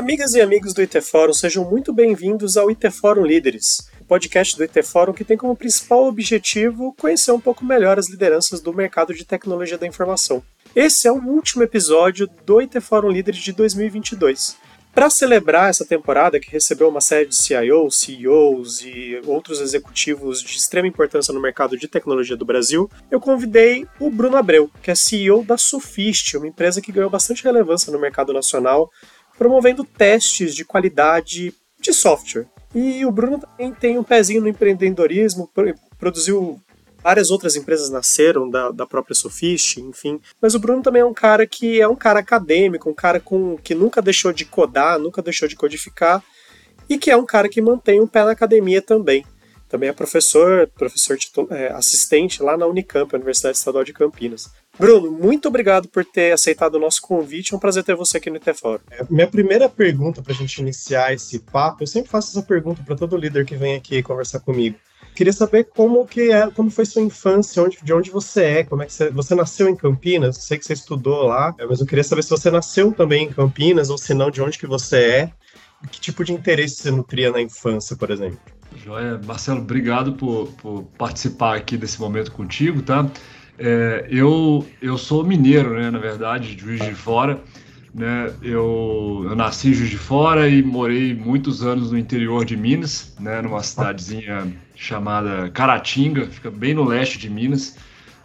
Amigas e amigos do IT Fórum, sejam muito bem-vindos ao IT Fórum Líderes, o podcast do IT Fórum que tem como principal objetivo conhecer um pouco melhor as lideranças do mercado de tecnologia da informação. Esse é o último episódio do IT Fórum Líderes de 2022. Para celebrar essa temporada, que recebeu uma série de CIOs, CEOs e outros executivos de extrema importância no mercado de tecnologia do Brasil, eu convidei o Bruno Abreu, que é CEO da Sofist, uma empresa que ganhou bastante relevância no mercado nacional, promovendo testes de qualidade de software. E o Bruno também tem um pezinho no empreendedorismo, produziu Várias outras empresas nasceram da, da própria Sofist, enfim. Mas o Bruno também é um cara que é um cara acadêmico, um cara com, que nunca deixou de codar, nunca deixou de codificar, e que é um cara que mantém um pé na academia também. Também é professor, professor é, assistente lá na Unicamp, Universidade Estadual de Campinas. Bruno, muito obrigado por ter aceitado o nosso convite. É um prazer ter você aqui no ITFOR. É, minha primeira pergunta para a gente iniciar esse papo, eu sempre faço essa pergunta para todo líder que vem aqui conversar comigo. Queria saber como que é, como foi sua infância, onde, de onde você é, como é que você, você nasceu em Campinas, sei que você estudou lá, é, mas eu queria saber se você nasceu também em Campinas ou se não, de onde que você é, que tipo de interesse você nutria na infância, por exemplo. Joia, Marcelo, obrigado por, por participar aqui desse momento contigo, tá? É, eu, eu sou mineiro, né, na verdade, de Juiz de Fora, né? Eu, eu nasci em Juiz de Fora e morei muitos anos no interior de Minas, né? Numa cidadezinha chamada Caratinga, fica bem no leste de Minas,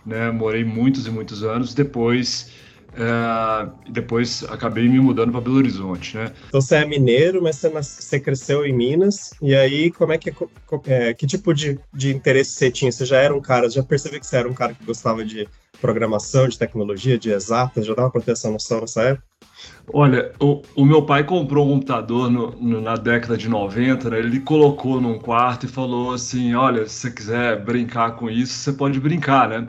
né? Morei muitos e muitos anos. Depois, é, depois acabei me mudando para Belo Horizonte, né? Então você é mineiro, mas você, você cresceu em Minas. E aí, como é que é, que tipo de, de interesse você tinha? Você já era um cara, já percebi que você era um cara que gostava de programação, de tecnologia, de exatas, já dava para ter essa noção nessa época? Olha, o, o, meu pai comprou um computador no, no, na década de 90, né? ele colocou num quarto e falou assim: Olha, se você quiser brincar com isso, você pode brincar, né?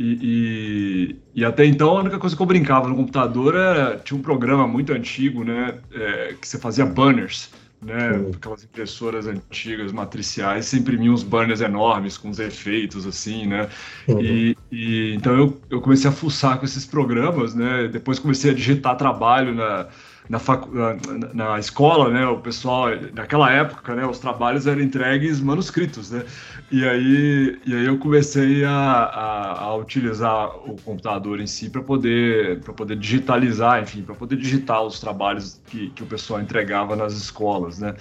E, e, e, até então a única coisa que eu brincava no computador era. Tinha um programa muito antigo, né? É, que você fazia banners né? Uhum. Aquelas impressoras antigas, matriciais, você imprimia uns banners enormes com os efeitos, assim, né? Uhum. E, e, então eu, eu comecei a fuçar com esses programas, né? Depois comecei a digitar trabalho na, na, facu... na, na, escola, né, o pessoal, naquela época, né, os trabalhos eram entregues manuscritos, né, e aí, e aí eu comecei a, a, a utilizar o computador em si para poder, poder digitalizar, enfim, para poder digitar os trabalhos que, que o pessoal entregava nas escolas, né.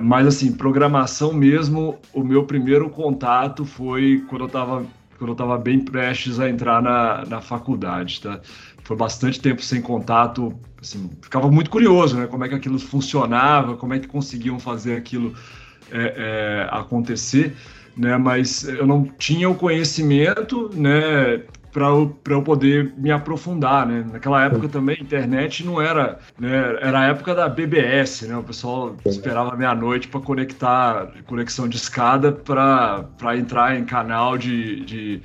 Mas, assim, programação mesmo, o meu primeiro contato foi quando eu estava quando eu estava bem prestes a entrar na, na faculdade, tá? Foi bastante tempo sem contato, assim, ficava muito curioso, né? Como é que aquilo funcionava, como é que conseguiam fazer aquilo é, é, acontecer, né? Mas eu não tinha o conhecimento, né? Para eu, eu poder me aprofundar, né? Naquela época também a internet não era, né? Era a época da BBS, né? O pessoal esperava meia-noite para conectar conexão de escada para entrar em canal de, de,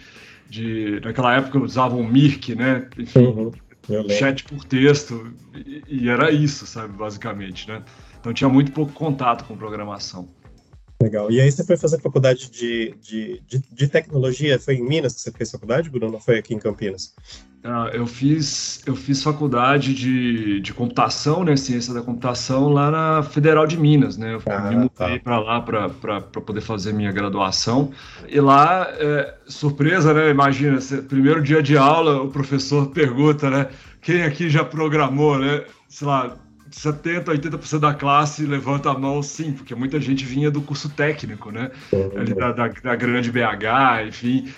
de, naquela época usavam Mirk, né? Enfim, uhum. chat por texto e, e era isso, sabe, basicamente, né? Então tinha muito pouco contato com programação. Legal. E aí você foi fazer faculdade de, de, de, de, tecnologia? Foi em Minas que você fez faculdade, Bruno? Não foi aqui em Campinas? Ah, eu fiz eu fiz faculdade de, de computação, né, ciência da computação lá na Federal de Minas, né? Eu ah, me mudei tá. para lá para poder fazer minha graduação. E lá, é, surpresa, né? Imagina, primeiro dia de aula, o professor pergunta, né? Quem aqui já programou, né? Sei lá, 70%, 80% da classe levanta a mão, sim, porque muita gente vinha do curso técnico, né? Ali da, da, da grande BH, enfim.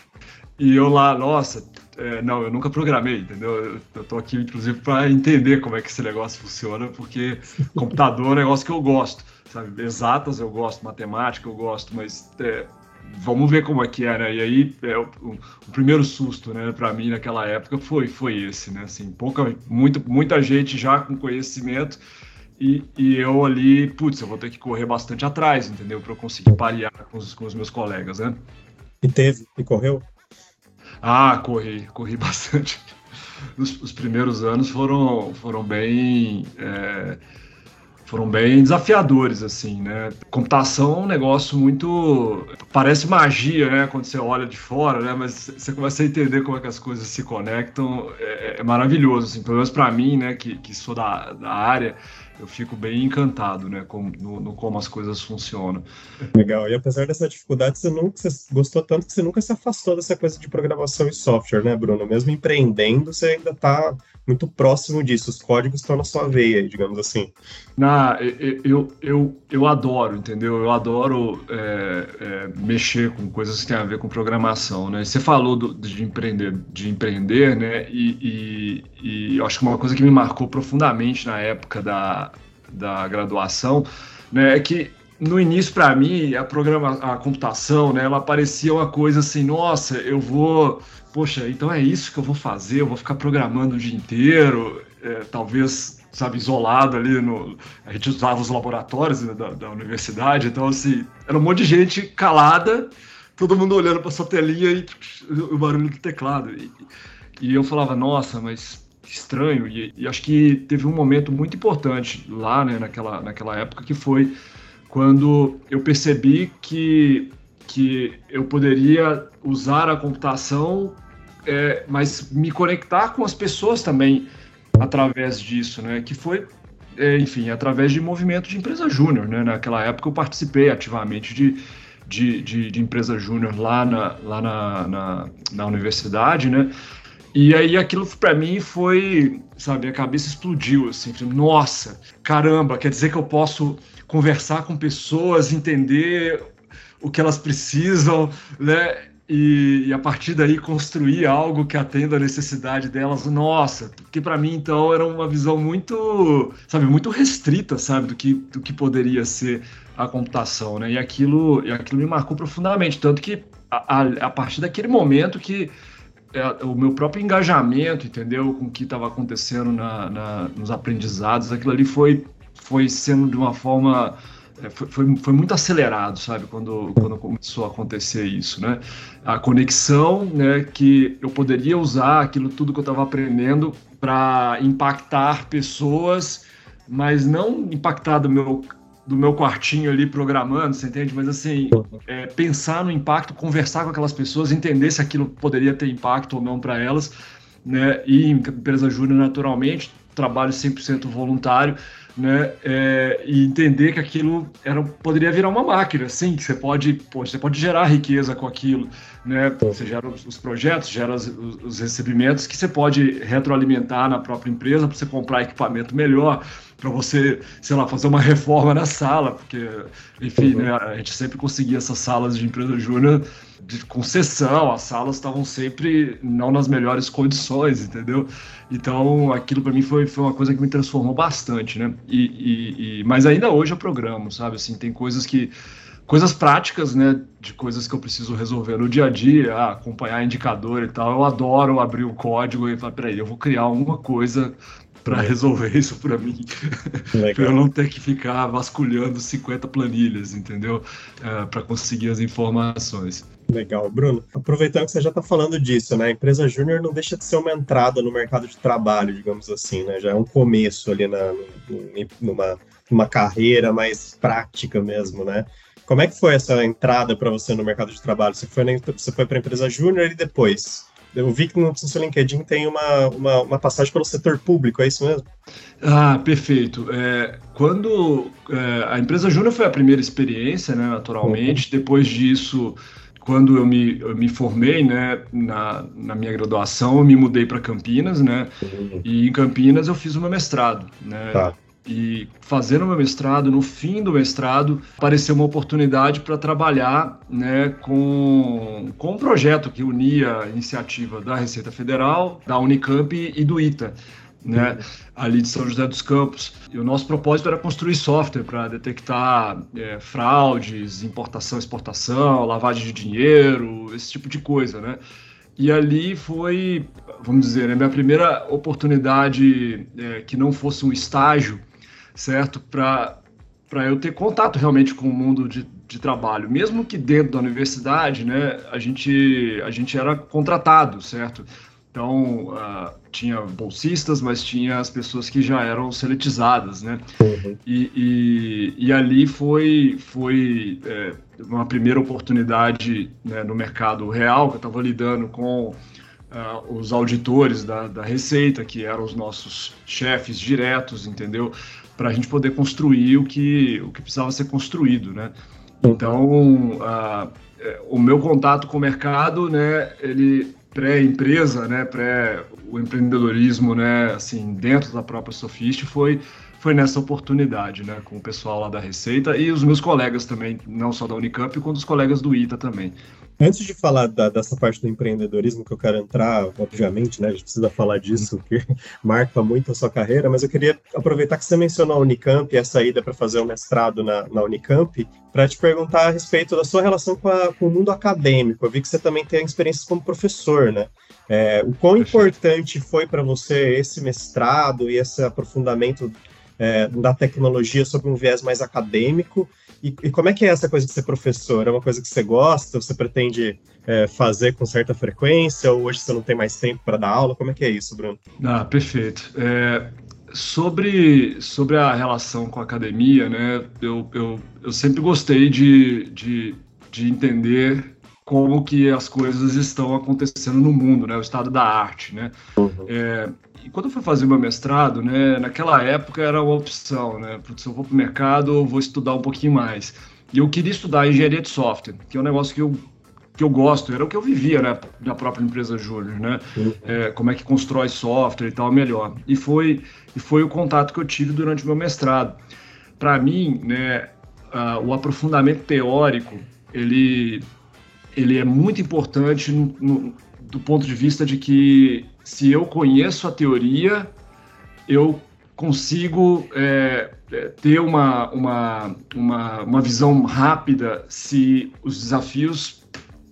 E eu lá, nossa, é, não, eu nunca programei, entendeu? Eu, tô aqui, inclusive, para entender como é que esse negócio funciona, porque computador é um negócio que eu gosto, sabe? Exatas eu gosto, matemática eu gosto, mas é, vamos ver como é que é, né? E aí, é, o, o, primeiro susto, né, para mim naquela época foi, foi esse, né? Assim, pouca, muito, muita gente já com conhecimento e, e eu ali, putz, eu vou ter que correr bastante atrás, entendeu? Para eu conseguir parear com os, com os meus colegas, né? E teve, e correu? Ah, corri, corri bastante. Os, os primeiros anos foram, foram bem. É, foram bem desafiadores, assim, né? Computação é um negócio muito. parece magia, né? Quando você olha de fora, né? Mas você começa a entender como é que as coisas se conectam, é, é maravilhoso, assim, pelo menos para mim, né? Que, que sou da, da área, eu fico bem encantado, né, com, no, no, como as coisas funcionam. Legal. E apesar dessa dificuldade, você nunca você gostou tanto que você nunca se afastou dessa coisa de programação e software, né, Bruno? Mesmo empreendendo, você ainda está muito próximo disso. Os códigos estão na sua veia, digamos assim. Na, eu, eu, eu adoro, entendeu? Eu adoro é, é, mexer com coisas que têm a ver com programação, né? Você falou do, de empreender, de empreender, né? E, e, e acho que uma coisa que me marcou profundamente na época da, da graduação, né, é que no início para mim a programa a computação né ela parecia uma coisa assim nossa eu vou poxa, então é isso que eu vou fazer, eu vou ficar programando o dia inteiro, é, talvez, sabe, isolado ali no. A gente usava os laboratórios né, da, da, universidade, então, assim, era um monte de gente calada, todo mundo olhando para sua telinha e o barulho do teclado. E, e eu falava, nossa, mas estranho. E, e, acho que teve um momento muito importante lá, né, naquela, naquela época, que foi quando eu percebi que que eu poderia usar a computação, é, mas me conectar com as pessoas também através disso, né? Que foi, é, enfim, através de movimento de empresa júnior, né? Naquela época eu participei ativamente de, de, de, de empresa júnior lá, na, lá na, na, na universidade, né? E aí aquilo para mim foi, sabe, a cabeça explodiu assim, nossa, caramba, quer dizer que eu posso conversar com pessoas, entender o que elas precisam, né? E, e, a partir daí construir algo que atenda a necessidade delas. Nossa, porque para mim então era uma visão muito, sabe, muito restrita, sabe, do que, do que poderia ser a computação, né? E aquilo, e aquilo me marcou profundamente, tanto que a, a, a partir daquele momento que é, o meu próprio engajamento, entendeu, com o que estava acontecendo na, na, nos aprendizados, aquilo ali foi, foi sendo de uma forma é, foi, foi, foi, muito acelerado, sabe, quando, quando começou a acontecer isso, né? A conexão, né, que eu poderia usar aquilo tudo que eu estava aprendendo para impactar pessoas, mas não impactar do meu, do meu quartinho ali programando, você entende? Mas assim, é, pensar no impacto, conversar com aquelas pessoas, entender se aquilo poderia ter impacto ou não para elas, né? E em empresa júnior, naturalmente, trabalho 100% voluntário, né? É, e entender que aquilo era, poderia virar uma máquina, sim, que você pode, pô, você pode gerar riqueza com aquilo, né? Você gera os, os projetos, gera os, os, recebimentos que você pode retroalimentar na própria empresa para você comprar equipamento melhor, para você, sei lá, fazer uma reforma na sala, porque, enfim, uhum. né, a gente sempre conseguia essas salas de empresa júnior de concessão, as salas estavam sempre não nas melhores condições, entendeu? Então, aquilo para mim foi, foi uma coisa que me transformou bastante, né? E, e, e, mas ainda hoje eu programo, sabe? Assim, tem coisas que coisas práticas, né, de coisas que eu preciso resolver no dia a dia, ah, acompanhar indicador e tal. Eu adoro abrir o código e falar, peraí, eu vou criar alguma coisa para resolver isso para mim. para eu não ter que ficar vasculhando 50 planilhas, entendeu? É, para conseguir as informações. Legal. Bruno, aproveitando que você já está falando disso, né? A empresa júnior não deixa de ser uma entrada no mercado de trabalho, digamos assim, né? Já é um começo ali na, numa, numa carreira mais prática mesmo, né? Como é que foi essa entrada para você no mercado de trabalho? Você foi, você foi para a empresa júnior e depois? Eu vi que no seu LinkedIn tem uma, uma, uma, passagem pelo setor público, é isso mesmo? Ah, perfeito. É, quando é, a empresa Júnior foi a primeira experiência, né, naturalmente. Uhum. Depois disso, quando eu me, eu me formei, né, na, na minha graduação, eu me mudei para Campinas, né, uhum. e em Campinas eu fiz o meu mestrado, né. Tá. E fazendo meu mestrado, no fim do mestrado, apareceu uma oportunidade para trabalhar né, com, com um projeto que unia a iniciativa da Receita Federal, da Unicamp e do ITA. Né, ali de São José dos Campos. E o nosso propósito era construir software para detectar é, fraudes, importação, exportação, lavagem de dinheiro, esse tipo de coisa, né? E ali foi, vamos dizer, a né, minha primeira oportunidade é, que não fosse um estágio certo? Para eu ter contato realmente com o mundo de, de trabalho. Mesmo que dentro da universidade, né, a gente, a gente era contratado, certo? Então, uh, tinha bolsistas, mas tinha as pessoas que já eram seletizadas, né? Uhum. E, e, e, ali foi, foi é, uma primeira oportunidade né, no mercado real, que eu estava lidando com uh, os auditores da, da Receita, que eram os nossos chefes diretos, entendeu? Para a gente poder construir o que, o que precisava ser construído, né? Então, a, é, o meu contato com o mercado, né, ele pré-empresa, né, pré o empreendedorismo, né, assim, dentro da própria Sofist foi foi nessa oportunidade, né, com o pessoal lá da Receita e os meus colegas também, não só da Unicamp, quanto os colegas do ITA também. Antes de falar da, dessa parte do empreendedorismo que eu quero entrar, obviamente, né, a gente precisa falar disso, que marca muito a sua carreira, mas eu queria aproveitar que você mencionou a Unicamp e a saída para fazer o mestrado na, na Unicamp, para te perguntar a respeito da sua relação com, a, com, o mundo acadêmico. Eu vi que você também tem experiências como professor, né? É, o quão importante foi para você esse mestrado e esse aprofundamento é, da tecnologia sob um viés mais acadêmico. E, e, como é que é essa coisa de ser professor? É uma coisa que você gosta? Você pretende é, fazer com certa frequência? Ou hoje você não tem mais tempo para dar aula? Como é que é isso, Bruno? Ah, perfeito. É, sobre, sobre a relação com a academia, né? Eu, eu, eu sempre gostei de, de, de entender como que as coisas estão acontecendo no mundo, né? O estado da arte, né? Uhum. É, e quando eu fui fazer meu mestrado, né, naquela época era uma opção, né? Se eu vou para o mercado, eu vou estudar um pouquinho mais. E eu queria estudar engenharia de software, que é um negócio que eu, que eu gosto, era o que eu vivia, né, na própria empresa Júnior, né? É, como é que constrói software e tal melhor. E foi, e foi o contato que eu tive durante o meu mestrado. Para mim, né, o aprofundamento teórico, ele, ele é muito importante no, no, do ponto de vista de que se eu conheço a teoria, eu consigo é, é, ter uma, uma, uma, uma visão rápida se os desafios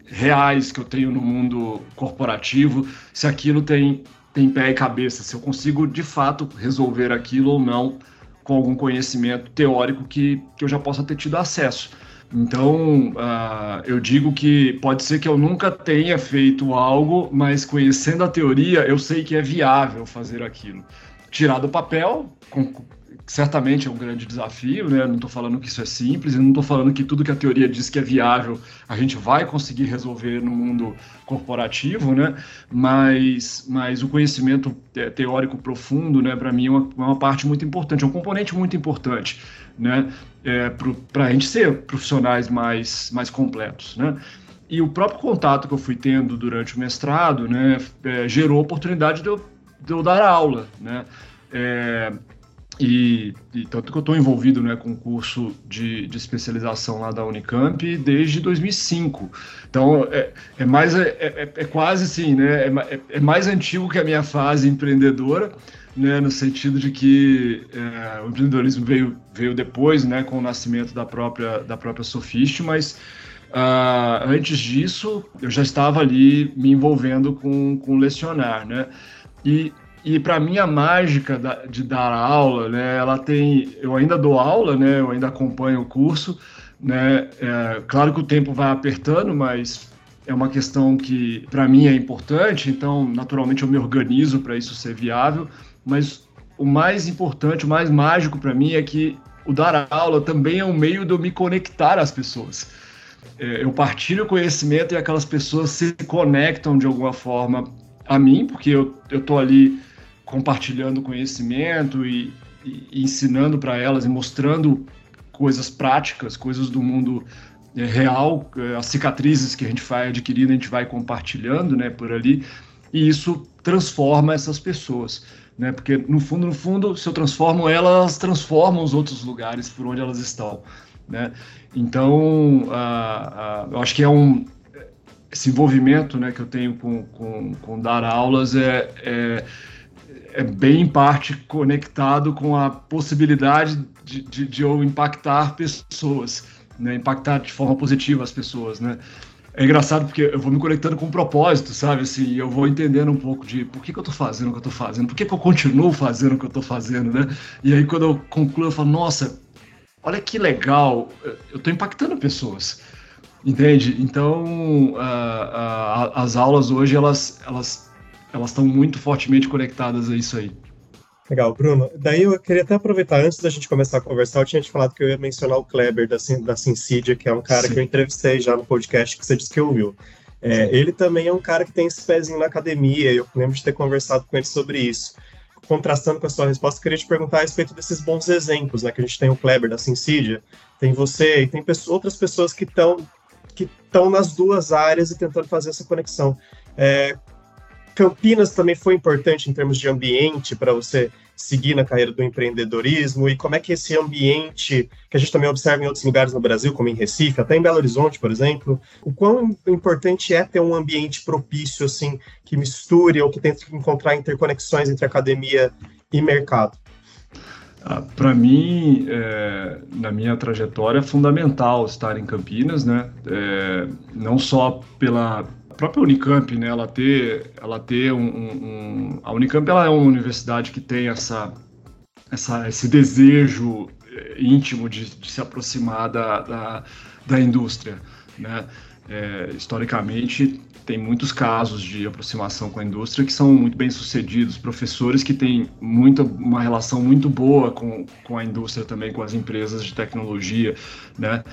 reais que eu tenho no mundo corporativo, se aquilo tem, tem pé e cabeça, se eu consigo de fato resolver aquilo ou não com algum conhecimento teórico que, que eu já possa ter tido acesso. Então, uh, eu digo que pode ser que eu nunca tenha feito algo, mas conhecendo a teoria, eu sei que é viável fazer aquilo. Tirar do papel, certamente é um grande desafio, né? Não estou falando que isso é simples, não estou falando que tudo que a teoria diz que é viável a gente vai conseguir resolver no mundo corporativo, né? Mas, mas o conhecimento teórico profundo, né? Para mim é uma, é uma parte muito importante, é um componente muito importante né? É, para a gente ser profissionais mais, mais completos, né? E o próprio contato que eu fui tendo durante o mestrado, né, é, gerou a oportunidade de eu, de eu dar aula, né? É, e, e, tanto que eu estou envolvido né, com o curso de, de, especialização lá da Unicamp desde 2005. Então, é, é mais, é, é, é, quase assim, né, é, é, mais antigo que a minha fase empreendedora, né, no sentido de que é, o empreendedorismo veio, veio depois, né, com o nascimento da própria, da própria Sofist, mas uh, antes disso eu já estava ali me envolvendo com, com lecionar, né, e, e para mim a mágica da, de dar aula, né, ela tem, eu ainda dou aula, né, eu ainda acompanho o curso, né, é, claro que o tempo vai apertando, mas é uma questão que para mim é importante, então naturalmente eu me organizo para isso ser viável mas o mais importante, o mais mágico para mim é que o dar aula também é um meio de eu me conectar às pessoas. É, eu partilho conhecimento e aquelas pessoas se conectam de alguma forma a mim, porque eu estou ali compartilhando conhecimento e, e, ensinando para elas e mostrando coisas práticas, coisas do mundo é, real, é, as cicatrizes que a gente vai adquirindo, a gente vai compartilhando né, por ali, e isso transforma essas pessoas né? Porque no fundo, no fundo, se eu transformo elas, elas transformam os outros lugares por onde elas estão, né? Então, eu acho que é um esse envolvimento, né, que eu tenho com, com, com dar aulas é, é, é, bem em parte conectado com a possibilidade de, de, de eu impactar pessoas, né, impactar de forma positiva as pessoas, né? é engraçado porque eu vou me conectando com um propósito, sabe? Assim, eu vou entendendo um pouco de por que, que eu tô fazendo o que eu tô fazendo, por que, que eu continuo fazendo o que eu tô fazendo, né? E aí quando eu concluo, eu falo, nossa, olha que legal, eu tô impactando pessoas, entende? Então, as aulas hoje, elas elas elas estão muito fortemente conectadas a isso aí. Legal, Bruno. Daí eu queria até aproveitar, antes da gente começar a conversar, eu tinha te falado que eu ia mencionar o Kleber da, da Syncidia, que é um cara Sim. que eu entrevistei já no podcast que você disse que ouviu. É, ele também é um cara que tem esse pezinho na academia, eu lembro de ter conversado com ele sobre isso. contrastando com a sua resposta, queria te perguntar a respeito desses bons exemplos, né? Que a gente tem o Kleber da Sincidia, tem você e tem pessoas, outras pessoas que estão que estão nas duas áreas e tentando fazer essa conexão. É, Campinas também foi importante em termos de ambiente para você seguir na carreira do empreendedorismo e como é que esse ambiente, que a gente também observa em outros lugares no Brasil, como em Recife, até em Belo Horizonte, por exemplo, o quão importante é ter um ambiente propício, assim, que misture ou que tente encontrar interconexões entre academia e mercado? Ah, Para mim, é, na minha trajetória, é fundamental estar em Campinas, né? É, não só pela própria Unicamp, né? Ela ter, ela ter um, um, a Unicamp ela é uma universidade que tem essa, essa esse desejo é, íntimo de, de se aproximar da, da, da indústria, né? É, historicamente tem muitos casos de aproximação com a indústria que são muito bem sucedidos, professores que têm muita, uma relação muito boa com, com a indústria também, com as empresas de tecnologia, né?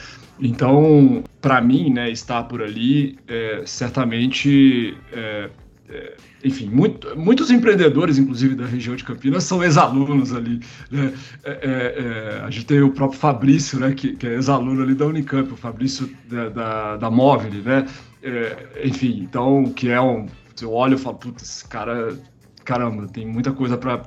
Então, para mim, né, estar por ali, é, certamente é, enfim, muito, muitos empreendedores, inclusive da região de Campinas, são ex-alunos ali. Né? É, é, é a gente tem o próprio Fabrício, né, que, que é ex-aluno ali da Unicamp, o Fabrício da, da, da Móvel, né? É, enfim, então, que é um. Eu olho e falo, putz, esse cara caramba, tem muita coisa para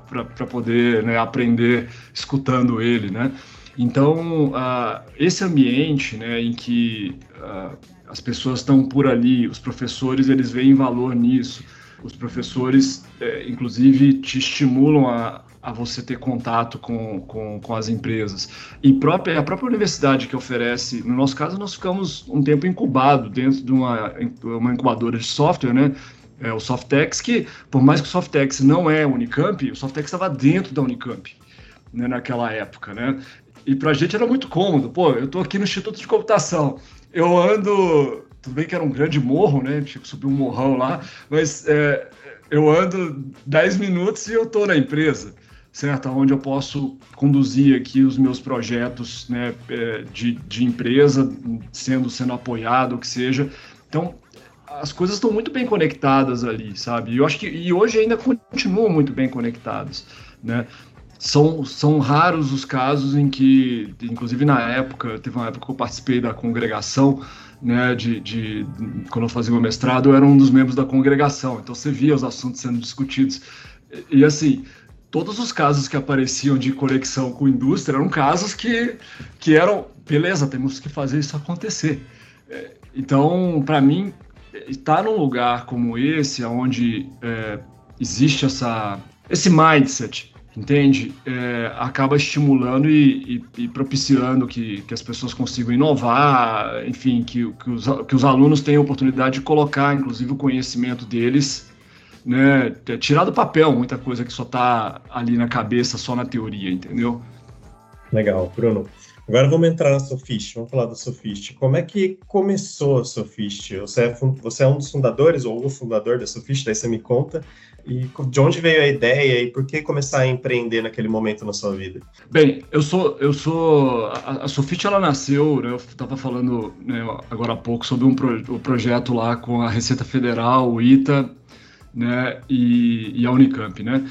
poder né, aprender escutando ele, né? Então, uh, esse ambiente né, em que uh, as pessoas estão por ali, os professores eles veem valor nisso, os professores, é, inclusive, te estimulam a, a você ter contato com, com, com, as empresas. E própria, a própria universidade que oferece, no nosso caso, nós ficamos um tempo incubado dentro de uma, uma incubadora de software, né? É, o Softex, que por mais que o Softex não é Unicamp, o Softex estava dentro da Unicamp né, naquela época, né? E para a gente era muito cômodo. Pô, eu estou aqui no Instituto de Computação, eu ando, tudo bem que era um grande morro, né? Que subir um morrão lá, mas é, eu ando 10 minutos e eu estou na empresa certo? Onde eu posso conduzir aqui os meus projetos né, é, de, de empresa, sendo, sendo apoiado, o que seja. Então, as coisas estão muito bem conectadas ali, sabe? Eu acho que e hoje ainda continuam muito bem conectadas, né? São, são raros os casos em que, inclusive na época, teve uma época que eu participei da congregação, né, de, de quando eu fazia o mestrado, eu era um dos membros da congregação, então você via os assuntos sendo discutidos. E, e assim, todos os casos que apareciam de conexão com indústria eram casos que, que eram, beleza, temos que fazer isso acontecer. É, então, para mim, estar num lugar como esse, onde é, existe essa, esse mindset, entende? É, acaba estimulando e, e, e propiciando que, que, as pessoas consigam inovar, enfim, que, que, os, que os alunos tenham oportunidade de colocar, inclusive, o conhecimento deles né, tirar do papel muita coisa que só está ali na cabeça, só na teoria, entendeu? Legal, Bruno. Agora vamos entrar na Sofist, vamos falar da Sofist. Como é que começou a Sofist? Você é, você é um dos fundadores ou o fundador da Sofist, daí você me conta. E de onde veio a ideia e por que começar a empreender naquele momento na sua vida? Bem, eu sou, eu sou a, a Sofist ela nasceu, né, eu estava falando né, agora há pouco sobre um pro, o projeto lá com a Receita Federal, o ITA né, e, e a Unicamp, né.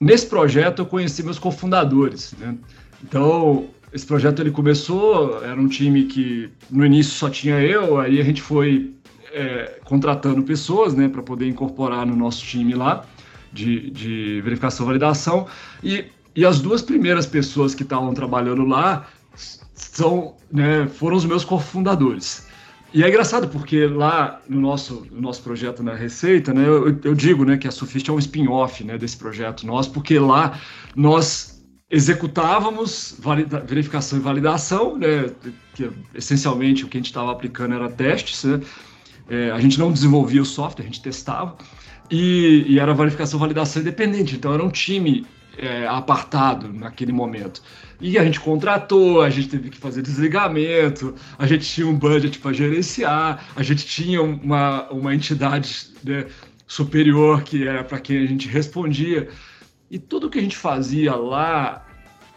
Nesse projeto eu conheci meus cofundadores, né. Então esse projeto ele começou, era um time que no início só tinha eu, aí a gente foi é, contratando pessoas, né, para poder incorporar no nosso time lá de, de verificação e validação e, e as duas primeiras pessoas que estavam trabalhando lá são, né, foram os meus cofundadores. E é engraçado porque lá no nosso, no nosso projeto na Receita, né, eu, eu digo né, que a Sufist é um spin-off né, desse projeto nosso, porque lá nós executávamos valida, verificação e validação, né, que essencialmente o que a gente estava aplicando era testes, né, é, a gente não desenvolvia o software, a gente testava, e, e era verificação validação independente, então era um time é, apartado naquele momento. E a gente contratou, a gente teve que fazer desligamento, a gente tinha um budget para gerenciar, a gente tinha uma, uma entidade né, superior que era para quem a gente respondia. E tudo que a gente fazia lá,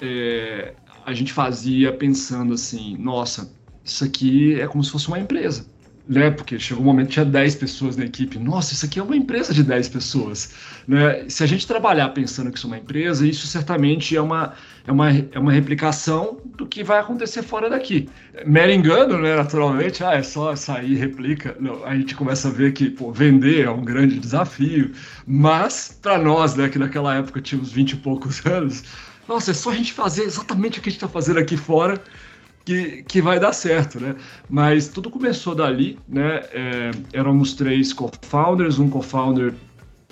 é, a gente fazia pensando assim: nossa, isso aqui é como se fosse uma empresa. Né? Porque chegou um momento que tinha 10 pessoas na equipe. Nossa, isso aqui é uma empresa de 10 pessoas. Né? Se a gente trabalhar pensando que isso é uma empresa, isso certamente é uma, é uma, é uma replicação do que vai acontecer fora daqui. Mero engano, né? Naturalmente, ah, é só sair replica. Não, a gente começa a ver que pô, vender é um grande desafio. Mas, para nós, né, que naquela época tínhamos 20 e poucos anos, nossa, é só a gente fazer exatamente o que a gente está fazendo aqui fora que, que vai dar certo, né? Mas tudo começou dali, né? É, éramos três co-founders, um co-founder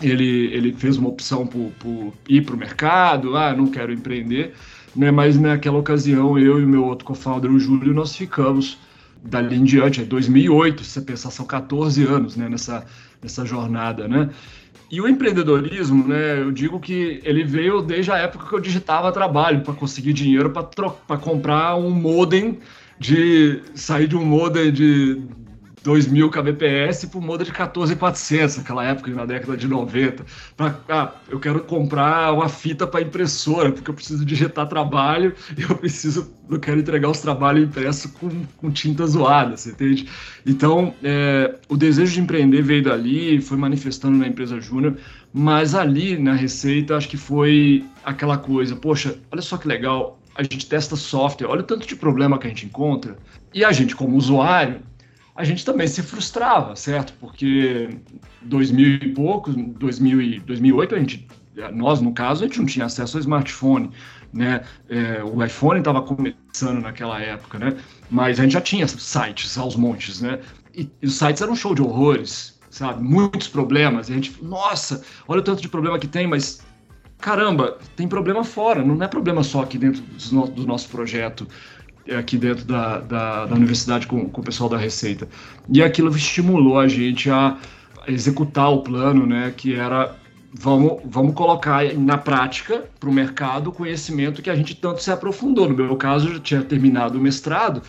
ele, ele fez uma opção por, por ir para o mercado, ah, não quero empreender, né? Mas naquela ocasião eu e o meu outro co-founder, o Júlio, nós ficamos dali em diante, é 2008, se você pensar, são 14 anos, né? Nessa, nessa jornada, né? E o empreendedorismo, né, eu digo que ele veio desde a época que eu digitava trabalho para conseguir dinheiro para comprar um modem de sair de um modem de 2000 kbps para modem de 14400, naquela época, na década de 90. Pra, ah, eu quero comprar uma fita para impressora, porque eu preciso digitar trabalho e eu preciso, eu quero entregar os trabalhos impressos com, com tinta zoada, você entende? Então, é, o desejo de empreender veio dali, foi manifestando na empresa Júnior, mas ali na Receita, acho que foi aquela coisa, poxa, olha só que legal, a gente testa software, olha o tanto de problema que a gente encontra, e a gente, como usuário, a gente também se frustrava, certo? Porque 2000 e pouco, 2000 e 2008, a gente, nós, no caso, a gente não tinha acesso ao smartphone, né? É, o iPhone estava começando naquela época, né? Mas a gente já tinha sites aos montes, né? E, e os sites eram um show de horrores, sabe? Muitos problemas. E a gente, nossa, olha o tanto de problema que tem, mas caramba, tem problema fora, não é problema só aqui dentro do nosso projeto. É aqui dentro da, da, da universidade com, com o pessoal da Receita. E aquilo estimulou a gente a executar o plano, né, que era vamos, vamos colocar na prática para o mercado o conhecimento que a gente tanto se aprofundou. No meu caso, eu já tinha terminado o mestrado.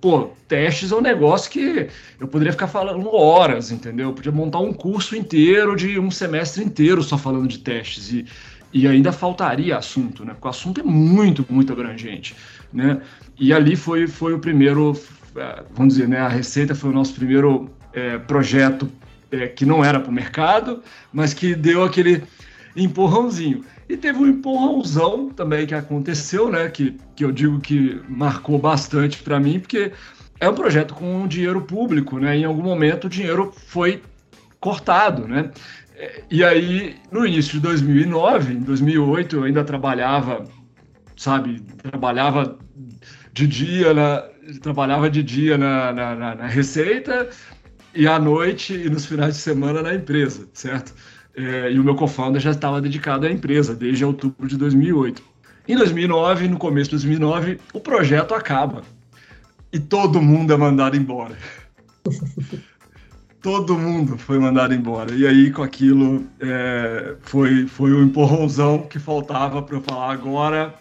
Pô, testes é um negócio que eu poderia ficar falando horas, entendeu? Eu podia montar um curso inteiro de um semestre inteiro só falando de testes. E, e ainda faltaria assunto, né? Porque o assunto é muito, muito abrangente, né? E ali foi, foi o primeiro, é, vamos dizer, né? A Receita foi o nosso primeiro é, projeto é, que não era para o mercado, mas que deu aquele empurrãozinho. E teve um empurrãozão também que aconteceu, né? Que, que eu digo que marcou bastante para mim, porque é um projeto com dinheiro público, né? Em algum momento o dinheiro foi cortado, né? E aí, no início de 2009, em 2008, eu ainda trabalhava, sabe, trabalhava de dia, na, trabalhava de dia na, na, na, na Receita e à noite e nos finais de semana na empresa, certo? É, e o meu co-founder já estava dedicado à empresa desde outubro de 2008. Em 2009, no começo de 2009, o projeto acaba e todo mundo é mandado embora. todo mundo foi mandado embora. E aí, com aquilo, é, foi, foi o empurrãozão que faltava para eu falar agora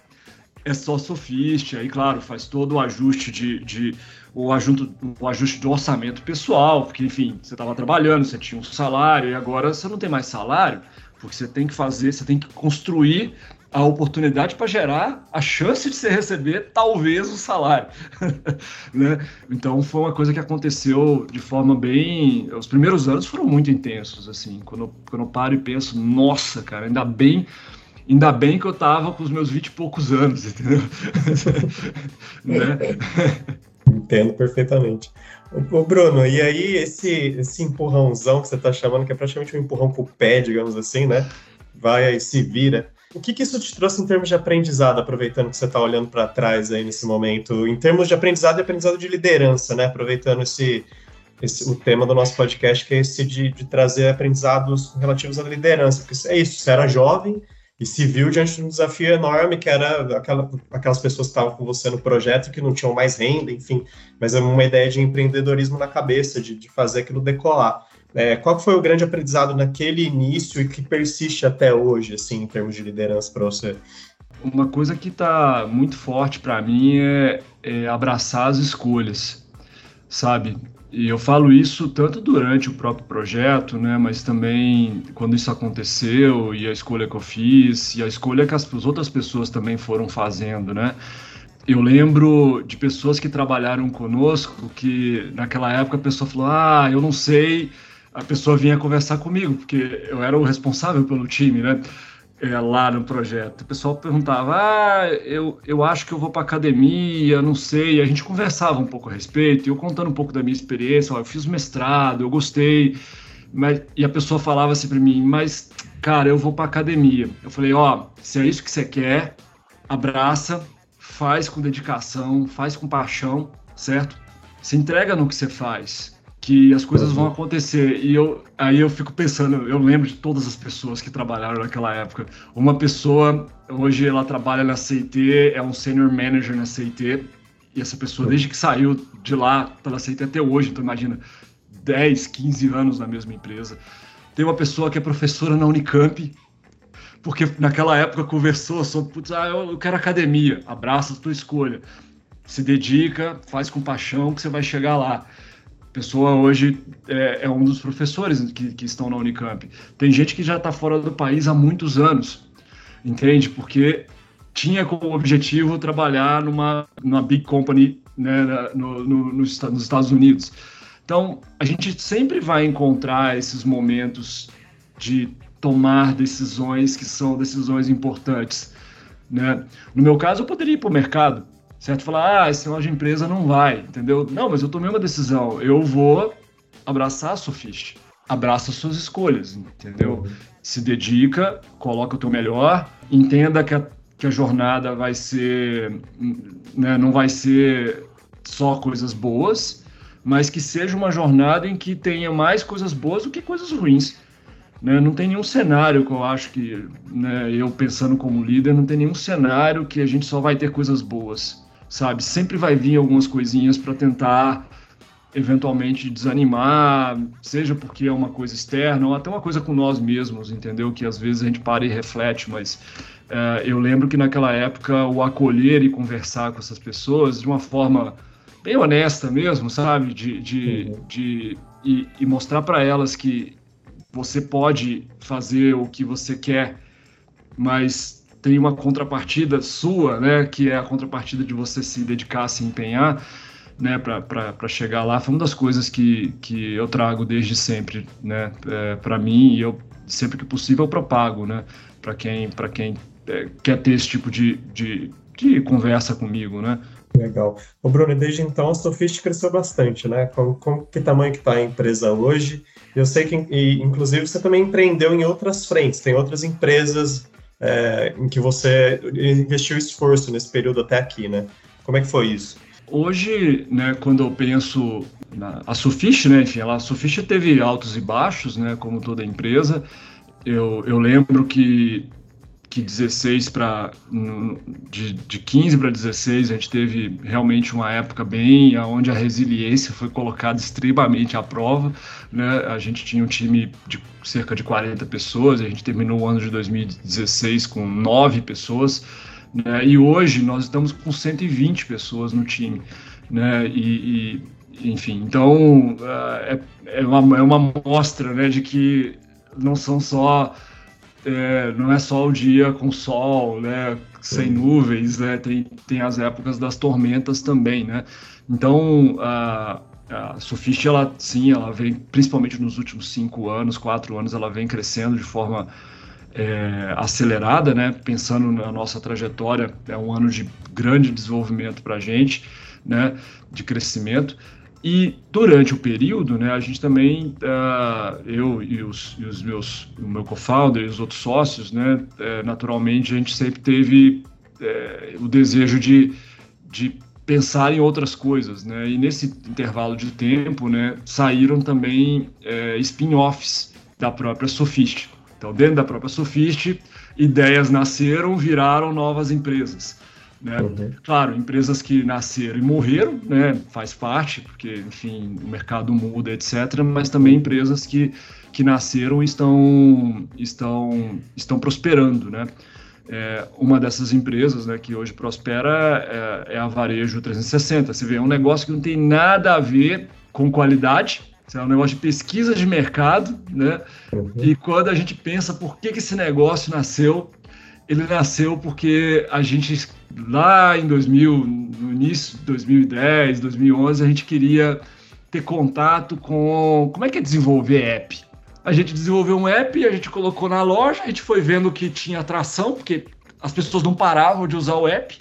é só sofiste. Aí, claro, faz todo o ajuste de, de o, ajuste, o ajuste do orçamento pessoal, porque, enfim, você estava trabalhando, você tinha um salário, e agora você não tem mais salário, porque você tem que fazer, você tem que construir a oportunidade para gerar a chance de você receber talvez o salário, né? Então foi uma coisa que aconteceu de forma bem, os primeiros anos foram muito intensos assim, quando quando eu paro e penso, nossa, cara, ainda bem Ainda bem que eu tava com os meus vinte e poucos anos, entendeu? né? Entendo perfeitamente. Ô, Bruno, e aí esse, esse empurrãozão que você tá chamando, que é praticamente um empurrão pro pé, digamos assim, né? Vai aí, se vira. O que, que isso te trouxe em termos de aprendizado, aproveitando que você está olhando para trás aí nesse momento, em termos de aprendizado e aprendizado de liderança, né? Aproveitando esse, esse o tema do nosso podcast, que é esse de, de trazer aprendizados relativos à liderança, porque é isso, você era jovem e se viu diante de um desafio enorme, que era aquela, aquelas pessoas que estavam com você no projeto que não tinham mais renda, enfim, mas é uma ideia de empreendedorismo na cabeça, de, de fazer aquilo decolar. É, qual foi o grande aprendizado naquele início e que persiste até hoje, assim, em termos de liderança para você? Uma coisa que está muito forte para mim é, é, abraçar as escolhas, sabe? E eu falo isso tanto durante o próprio projeto, né, mas também quando isso aconteceu e a escolha que eu fiz e a escolha que as, as outras pessoas também foram fazendo, né? eu lembro de pessoas que trabalharam conosco que naquela época a pessoa falou: Ah, eu não sei. A pessoa vinha conversar comigo, porque eu era o responsável pelo time, né? É, lá no projeto. O pessoal perguntava: Ah, eu, eu acho que eu vou para academia, não sei. E a gente conversava um pouco a respeito, eu contando um pouco da minha experiência. Ó, eu fiz mestrado, eu gostei. Mas, e a pessoa falava assim para mim: Mas, cara, eu vou para academia. Eu falei: Ó, se é isso que você quer, abraça, faz com dedicação, faz com paixão, certo? Se entrega no que você faz que as coisas vão acontecer. E eu aí eu fico pensando, eu lembro de todas as pessoas que trabalharam naquela época. Uma pessoa, hoje ela trabalha na CIT, é um senior manager na CIT, e essa pessoa, desde que saiu de lá pela CIT até hoje, então imagina, 10, 15 anos na mesma empresa. Tem uma pessoa que é professora na Unicamp, porque naquela época conversou sobre, putz, ah, eu quero academia, abraça a tua escolha. Se dedica, faz com paixão que você vai chegar lá pessoa hoje é, é um dos professores que, que, estão na Unicamp. Tem gente que já está fora do país há muitos anos, entende? Porque tinha como objetivo trabalhar numa, numa big company né, no, no, nos, nos Estados Unidos. Então, a gente sempre vai encontrar esses momentos de tomar decisões que são decisões importantes. Né? No meu caso, eu poderia ir para o mercado, certo? Falar, ah, esse loja empresa não vai, entendeu? Não, mas eu tomei uma decisão, eu vou abraçar a Sofist, abraça suas escolhas, entendeu? Se dedica, coloca o teu melhor, entenda que a, que a jornada vai ser, né, não vai ser só coisas boas, mas que seja uma jornada em que tenha mais coisas boas do que coisas ruins. Né? Não tem nenhum cenário que eu acho que, né, eu pensando como líder, não tem nenhum cenário que a gente só vai ter coisas boas sabe? Sempre vai vir algumas coisinhas para tentar eventualmente desanimar, seja porque é uma coisa externa ou até uma coisa com nós mesmos, entendeu? Que às vezes a gente para e reflete, mas é, eu lembro que naquela época o acolher e conversar com essas pessoas de uma forma bem honesta mesmo, sabe? De, de, uhum. de, e, e mostrar para elas que você pode fazer o que você quer, mas tem uma contrapartida sua, né, que é a contrapartida de você se dedicar, se empenhar, né, para chegar lá, foi uma das coisas que, que eu trago desde sempre, né, é, para mim e eu sempre que possível eu propago, né, para quem para quem é, quer ter esse tipo de, de, de conversa comigo, né. Legal. O Bruno, desde então a Sofist cresceu bastante, né? Com, que tamanho que está a empresa hoje? Eu sei que, e, inclusive, você também empreendeu em outras frentes, tem outras empresas é, em que você investiu esforço nesse período até aqui, né? Como é que foi isso? Hoje, né, quando eu penso na a Sufist, né, enfim, ela, a Sufist teve altos e baixos, né, como toda empresa. Eu, eu lembro que que 16 para de, de 15 para 16 a gente teve realmente uma época bem onde a resiliência foi colocada extremamente à prova, né? A gente tinha um time de cerca de 40 pessoas, a gente terminou o ano de 2016 com 9 pessoas, né? E hoje nós estamos com 120 pessoas no time, né? E, e enfim, então é, é uma, é uma mostra, né, de que não são só é, não é só o dia com sol, né, sem nuvens, né, tem, tem as épocas das tormentas também, né. Então, a, a ela, sim, ela vem, principalmente nos últimos cinco anos, quatro anos, ela vem crescendo de forma é, acelerada, né, pensando na nossa trajetória, é um ano de grande desenvolvimento para a gente, né, de crescimento, e durante o período, né, a gente também, uh, eu e os, e os, meus, o meu co-founder e os outros sócios, né, uh, naturalmente a gente sempre teve uh, o desejo de, de pensar em outras coisas, né, e nesse intervalo de tempo, né, saíram também eh, spin-offs da própria Sofist. Então, dentro da própria Sofist, ideias nasceram, viraram novas empresas. Né? Uhum. Claro, empresas que nasceram e morreram, né? faz parte, porque, enfim, o mercado muda, etc. Mas também empresas que, que nasceram e estão, estão, estão prosperando. Né? É, uma dessas empresas né, que hoje prospera é, é a Varejo 360. Você vê, é um negócio que não tem nada a ver com qualidade, é um negócio de pesquisa de mercado, né? Uhum. E quando a gente pensa por que, que esse negócio nasceu, ele nasceu porque a gente, lá em 2000, no início de 2010, 2011, a gente queria ter contato com como é que é desenvolver app. A gente desenvolveu um app, a gente colocou na loja, a gente foi vendo que tinha atração, porque as pessoas não paravam de usar o app.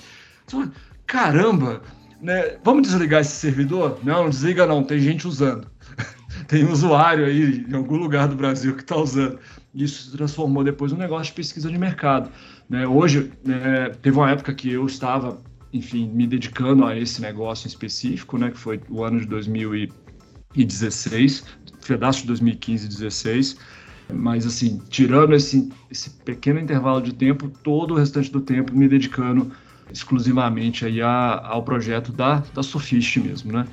Caramba, né? Vamos desligar esse servidor? Não, não desliga não, tem gente usando. tem usuário aí em algum lugar do Brasil que está usando. Isso se transformou depois num negócio de pesquisa de mercado. Né? Hoje, né, teve uma época que eu estava, enfim, me dedicando a esse negócio em específico, né, que foi o ano de 2016, pedaço de 2015 e 2016. Mas, assim, tirando esse, esse pequeno intervalo de tempo, todo o restante do tempo me dedicando exclusivamente aí a, ao projeto da, da Sofist mesmo, né?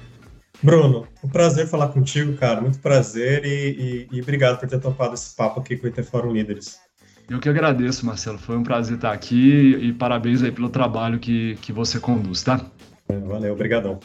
Bruno, um prazer falar contigo, cara. Muito prazer e, e, e obrigado por ter topado esse papo aqui com o IT Fórum Líderes. Eu que agradeço, Marcelo. Foi um prazer estar aqui e parabéns aí pelo trabalho que, que você conduz, tá? Valeu, obrigadão.